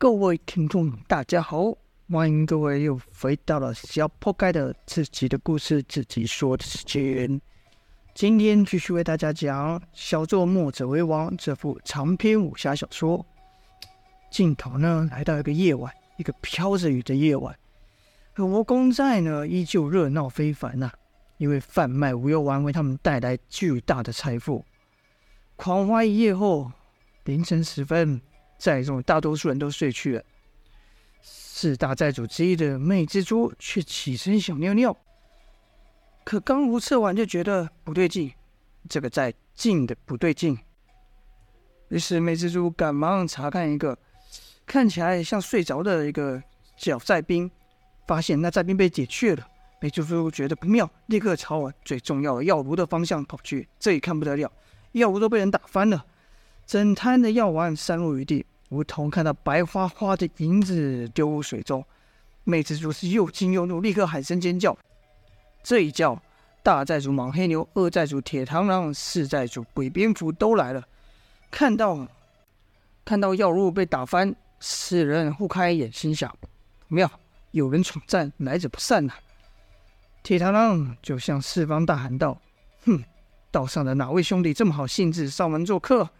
各位听众，大家好，欢迎各位又回到了小破盖的自己的故事自己说的时间。今天继续为大家讲《小作墨者为王》这部长篇武侠小说。镜头呢，来到一个夜晚，一个飘着雨的夜晚，而吴公寨呢，依旧热闹非凡呐、因为贩卖无忧丸为他们带来巨大的财富。狂欢一夜后，凌晨时分。寨中大多数人都睡去了，四大寨主之一的魅蜘蛛却起身想尿尿，可刚如厕完就觉得不对劲，这个寨静的不对劲。于是魅蜘蛛赶忙查看一个看起来像睡着的一个小寨兵，发现那寨兵被解去了。魅蜘蛛觉得不妙，立刻朝最重要的药炉的方向跑去。这一看不得了，药炉都被人打翻了。整摊的药丸散落于地，如同看到白花花的银子丢入水中。魅蜘蛛是又惊又怒，立刻喊声尖叫。这一叫，大寨主莽黑牛、二寨主铁螳螂、四寨主鬼蝙蝠都来了。看到看到药炉被打翻，四人互开眼，心想：妙，有人闯寨，来者不善呐、铁螳螂就向四方大喊道：“哼，道上的哪位兄弟这么好兴致上门做客？”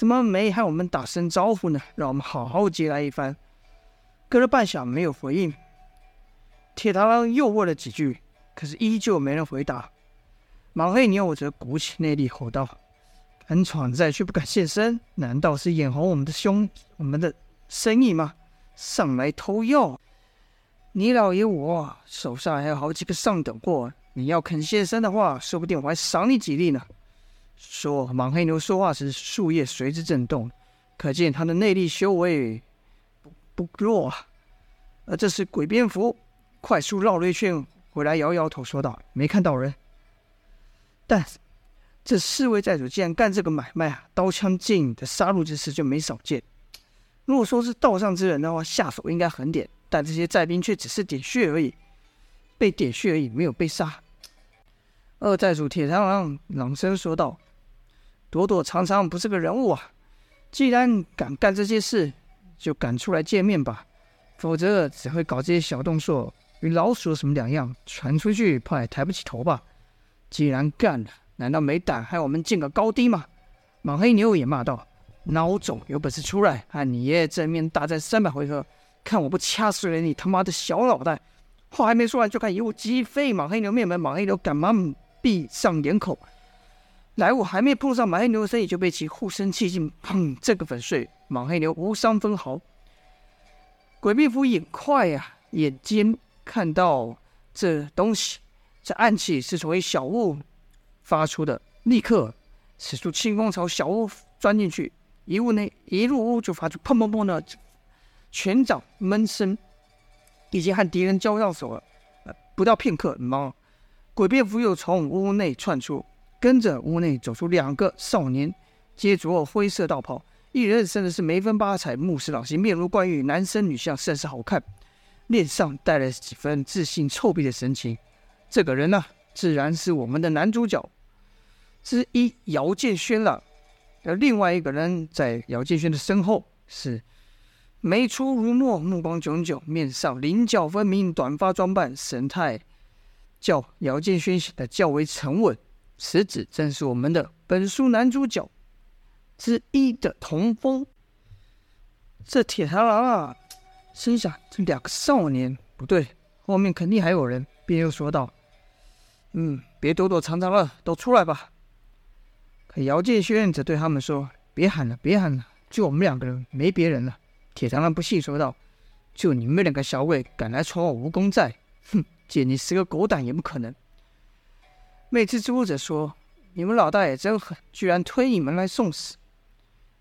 怎么没和我们打声招呼呢？让我们好好接来一番。隔了半晌没有回应，铁螳螂又问了几句，可是依旧没人回答。莽黑牛则鼓起内力吼道：“敢闯寨却不敢现身，难道是眼红我们的兄我们的生意吗？上来偷药！你老爷我手上还有好几个上等货，你要肯现身的话，说不定我还赏你几粒呢。”说莽黑牛说话时，树叶随之震动，可见他的内力修为不不弱啊。而这时鬼蝙蝠快速绕了一圈回来，摇摇头说道：“没看到人。”但这四位寨主竟然干这个买卖啊，刀枪剑影的杀戮之事就没少见。如果说是道上之人的话，下手应该狠点，但这些寨兵却只是点穴而已，被点穴而已，没有被杀。二寨主铁螳螂朗声说道。躲躲藏藏不是个人物啊！既然敢干这些事，就敢出来见面吧，否则只会搞这些小动作，与老鼠有什么两样？传出去怕也抬不起头吧？既然干了，难道没胆和我们见个高低吗？莽黑牛也骂道：“孬种，有本事出来和你爷爷正面大战三百回合，看我不掐碎了你他妈的小脑袋！”话还没说完，就看一物击飞莽黑牛面门，莽黑牛赶忙闭上眼口。来物还没碰上莽黑牛的身体，就被其护身气劲砰这个粉碎，莽黑牛无伤分毫。鬼蝙蝠眼快、啊，眼尖看到这东西，这暗器是从一小屋发出的，立刻使出轻功朝小屋钻进去。一屋内一入屋就发出砰砰砰的拳掌闷声，已经和敌人交上手了。不到片刻，莽鬼蝙蝠又从屋内窜出。跟着屋内走出两个少年，皆着灰色道袍，一人甚至是眉分八彩，目视老心，面如冠玉，男生女相，甚是好看，脸上带了几分自信臭屁的神情。这个人呢，自然是我们的男主角之一姚建轩了。而另外一个人在姚建轩的身后，是眉粗如墨，目光炯炯，面上棱角分明，短发装扮，神态较姚建轩显得较为沉稳。此子正是我们的本书男主角之一的童风。这铁螳螂啊，心想这两个少年不对，后面肯定还有人，便又说道：“嗯，别躲躲藏藏了，都出来吧。”可姚建轩则对他们说：“别喊了，别喊了，就我们两个人，没别人了。”铁螳螂不信说道：“就你们两个小鬼敢来闯我蜈蚣寨，哼，借你十个狗胆也不可能。”魅蜘蛛者说：“你们老大爷真狠，居然推你们来送死。”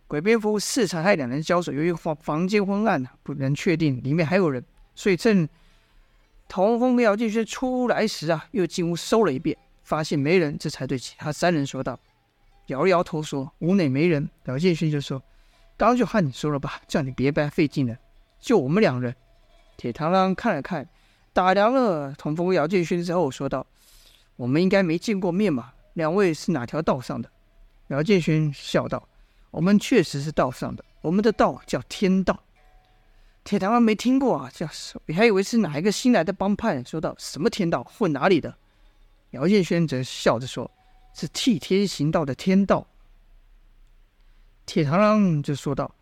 鬼蝙蝠四察害两人交手，由于房房间昏暗，不能确定里面还有人，所以趁童风跟姚建勋出来时啊，又进屋搜了一遍，发现没人，这才对其他三人说道：“摇了摇头说，屋内没人。”姚建勋就说：“刚就和你说了吧，叫你别白费劲了，就我们两人。”铁螳螂看了看，打量了童风跟姚建勋之后，说道。我们应该没见过面嘛？两位是哪条道上的？姚建勋笑道：“我们确实是道上的，我们的道叫天道。”铁螳螂没听过啊，这你还以为是哪一个新来的帮派？说道：“什么天道，混哪里的？”姚建轩则笑着说：“是替天行道的天道。”铁螳螂就说道：“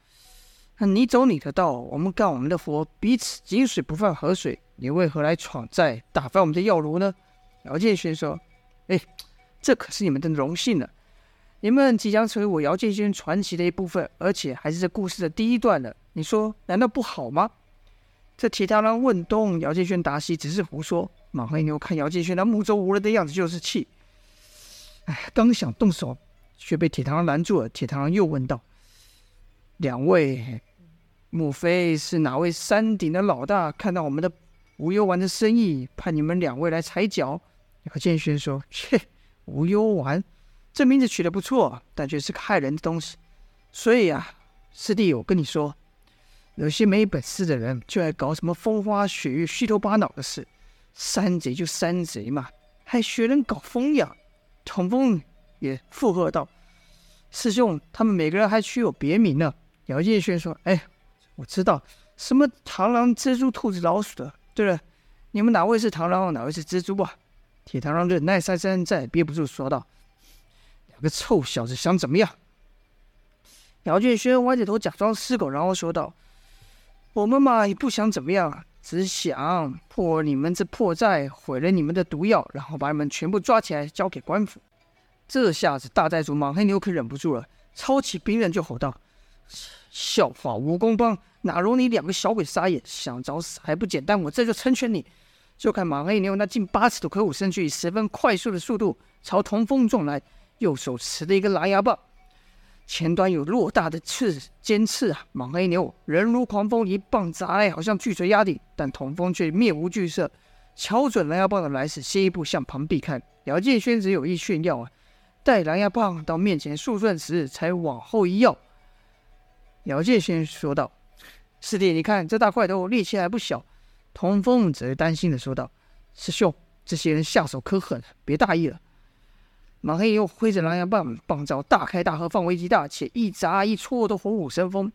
那你走你的道，我们干我们的活，彼此井水不犯河水。你为何来闯寨，打翻我们的药炉呢？”姚建轩说：“哎，这可是你们的荣幸了。你们即将成为我姚建轩传奇的一部分，而且还是这故事的第一段了。你说难道不好吗？”这铁螳螂问东，姚建轩答西，只是胡说。马黑牛看姚建轩那目中无人的样子，就是气。哎，刚想动手。却被铁螳螂拦住了。铁螳螂又问道：“两位，莫非是哪位山顶的老大看到我们的无忧丸的生意，派你们两位来踩脚？”姚建轩说：“切，无忧丸，这名字取得不错，但却是个害人的东西。所以啊，师弟，我跟你说，有些没本事的人就爱搞什么风花雪月、虚头巴脑的事。山贼就山贼嘛，还学人搞风雅，童风。”也附和道：“师兄，他们每个人还取有别名呢。”姚建轩说：“哎，我知道什么螳螂、蜘蛛、兔子、老鼠的。对了，你们哪位是螳螂，哪位是蜘蛛啊？”铁螳螂忍耐三三，再也憋不住说道：“两个臭小子想怎么样？”姚建轩歪着头假装失狗，然后说道：“我们嘛也不想怎么样，只想破你们这破寨，毁了你们的毒药，然后把你们全部抓起来交给官府。”这下子，大寨主莽黑牛可忍不住了，抄起兵刃就吼道：“笑话，蜈蚣帮哪容你两个小鬼撒野？想找死还不简单？我这就成全你！”就看莽黑牛那近八尺的魁梧身躯，以十分快速的速度朝童风撞来，右手持着一个狼牙棒，前端有偌大的刺尖刺啊！莽黑牛人如狂风，一棒砸来，好像巨锤压顶，但童风却面无惧色，瞧准狼牙棒的来势，先一步向旁避开。姚建轩只有意炫耀啊！待狼牙棒到面前数寸时，才往后一跃。姚建轩说道：“师弟，你看这大块头力气还不小。”童风则担心的说道：“师兄，这些人下手可狠了，别大意了。”马黑又挥着狼牙棒，棒招大开大合，范围极大，且一砸一戳都虎虎生风。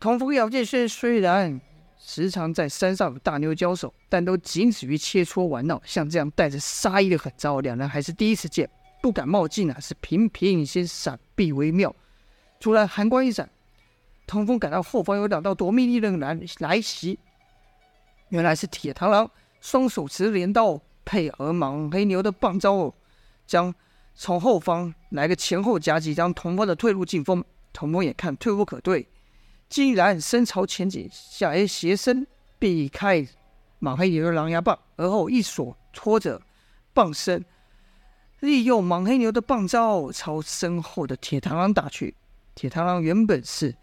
童风、姚建轩虽然时常在山上与大妞交手，但都仅止于切磋玩闹，像这样带着杀意的狠招，两人还是第一次见。不敢冒进啊，是频频先闪避为妙。突然寒光一闪，童风感到后方有两道夺命力的人来来袭，原来是铁螳螂双手持镰刀，配合莽黑牛的棒招，将从后方来个前后夹击，将童风的退路进封。童风眼看退无可退，竟然身朝前倾，下来斜身避开莽黑牛的狼牙棒，而后一锁拖着棒身。利用莽黑牛的棒招朝身后的铁螳螂打去。铁螳螂原本是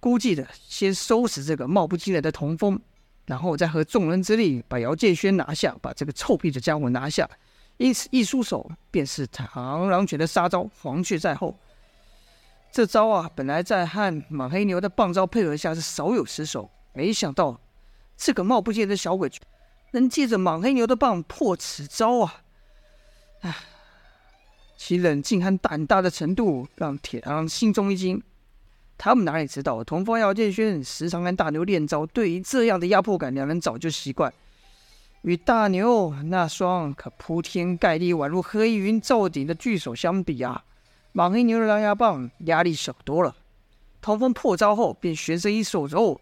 估计的，先收拾这个貌不惊人的童风，然后再合众人之力把姚建轩拿下，把这个臭屁的家伙拿下。因此一出手便是螳螂拳的杀招，黄雀在后。这招啊，本来在和莽黑牛的棒招配合下是少有失手，没想到这个貌不惊人的小鬼能借着莽黑牛的棒破此招啊！唉。其冷静和胆大的程度让铁螳螂心中一惊。他们哪里知道，童风、姚建轩时常跟大牛练招，对于这样的压迫感，两人早就习惯。与大牛那双可铺天盖地、宛如黑云罩顶的巨手相比啊，莽黑牛的狼牙棒压力小多了。童风破招后，便旋身一手肘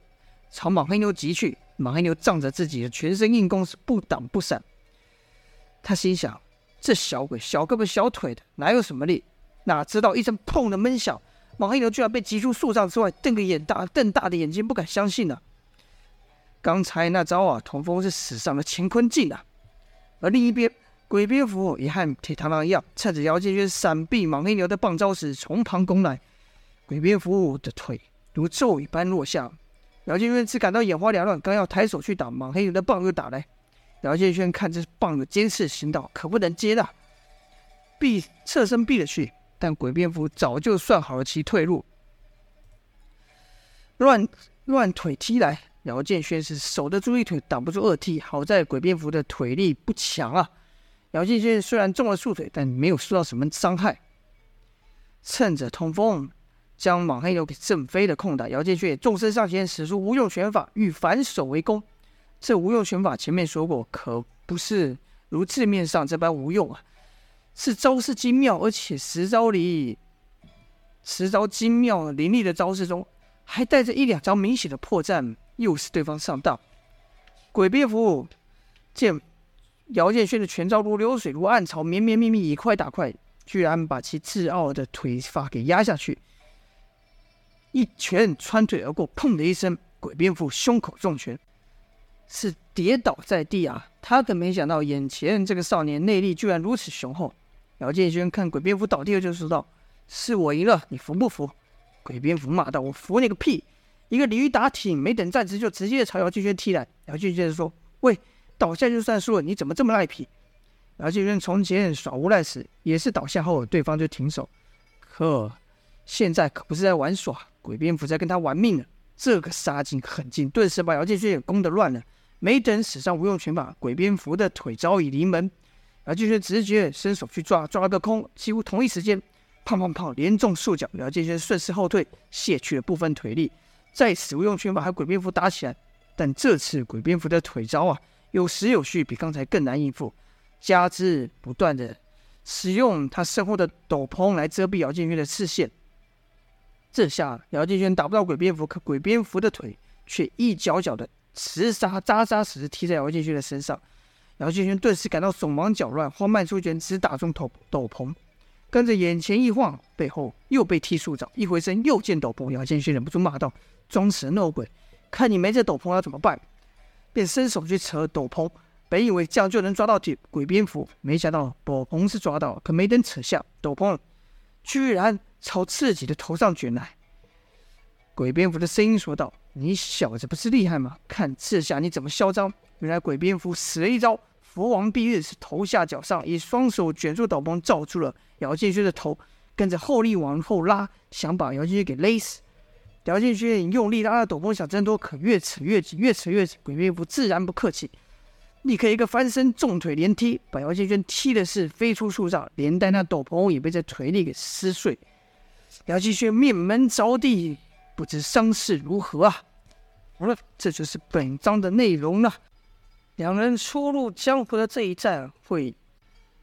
朝莽黑牛击去。莽黑牛仗着自己的全身硬功，是不挡不闪。他心想。这小鬼小胳膊小腿的，哪有什么力？哪知道一声“砰”的闷响，莽黑牛居然被击出数丈之外，瞪个眼大，瞪大的眼睛，不敢相信呢。刚才那招啊，童风是使上了乾坤镜啊。而另一边，鬼蝙蝠也和铁螳螂一样，趁着姚建轩闪避莽黑牛的棒招时，从旁攻来。鬼蝙蝠的腿如咒一般落下，姚建轩只感到眼花缭乱，刚要抬手去挡，莽黑牛的棒又打来。姚建轩看这棒有尖刺行道，可不能接的，避侧身避了去。但鬼蝙蝠早就算好了其退路，乱乱腿踢来。姚建轩是守得住一腿，挡不住二踢。好在鬼蝙蝠的腿力不强啊。姚建轩虽然中了数腿，但没有受到什么伤害。趁着通风将莽黑牛给震飞的空档，姚建轩也纵身上前，使出无用拳法，欲反手围攻。这无用拳法前面说过，可不是如字面上这般无用啊，是招式精妙，而且十招里，十招精妙凌厉的招式中，还带着一两招明显的破绽，诱使对方上当。鬼蝙蝠见姚建轩的拳招如流水，如暗潮，绵绵密密，以快打快，居然把其自傲的腿法给压下去。一拳穿腿而过，砰的一声，鬼蝙蝠胸口中拳，是跌倒在地啊！他可没想到，眼前这个少年内力居然如此雄厚。姚建轩看鬼蝙蝠倒地了，就说道：“是我赢了，你服不服？”鬼蝙蝠骂道：“我服你个屁！”一个鲤鱼打挺，没等站直，就直接朝姚建轩踢来。姚建轩说：“喂，倒下就算输了，你怎么这么赖皮？”姚建轩从前耍无赖时，也是倒下后对方就停手，可现在可不是在玩耍。鬼蝙蝠在跟他玩命呢，这个杀劲很劲，顿时把姚建轩也攻得乱了。没等使上无用拳法，鬼蝙蝠的腿早已临门。姚建勋直觉伸手去抓，抓了个空。几乎同一时间，砰砰砰，连中数脚。姚建勋顺势后退，卸去了部分腿力，再使用拳法和鬼蝙蝠打起来。但这次鬼蝙蝠的腿招啊，有实有虚，比刚才更难应付。加之不断的使用他身后的斗篷来遮蔽姚建勋的视线。这下姚建轩打不到鬼蝙蝠，可鬼蝙蝠的腿却一脚脚的直杀，扎扎实实踢在姚建轩的身上。姚建轩顿时感到手忙脚乱，慌慢出拳只打中头斗篷，跟着眼前一晃，背后又被踢数掌，一回身又见斗篷，姚建轩忍不住骂道：“装神弄鬼，看你没这斗篷要怎么办？”便伸手去扯斗篷，本以为这样就能抓到鬼鬼蝙蝠，没想到斗篷是抓到，可没等扯下斗篷，居然。朝自己的头上卷来，鬼蝙蝠的声音说道：“你小子不是厉害吗？看这下你怎么嚣张！”原来鬼蝙蝠使了一招“佛王蔽日”，是头下脚上，以双手卷住斗篷，罩住了姚建勋的头，跟着后力往后拉，想把姚建勋给勒死。姚建勋用力拉了斗篷，想挣脱，可越扯越紧，越扯越紧。鬼蝙蝠自然不客气。立刻一个翻身，重腿连踢，把姚建勋踢的是飞出树丈，连带那斗篷也被这腿力给撕碎。姚建勋面门着地，不知伤势如何啊？好了，这就是本章的内容了。两人初入江湖的这一战会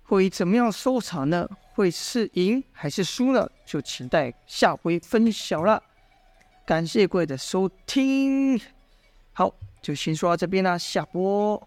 会怎么样收场呢？会是赢还是输呢？就期待下回分晓了。感谢各位的收听，好，就先说到这边啦，下播。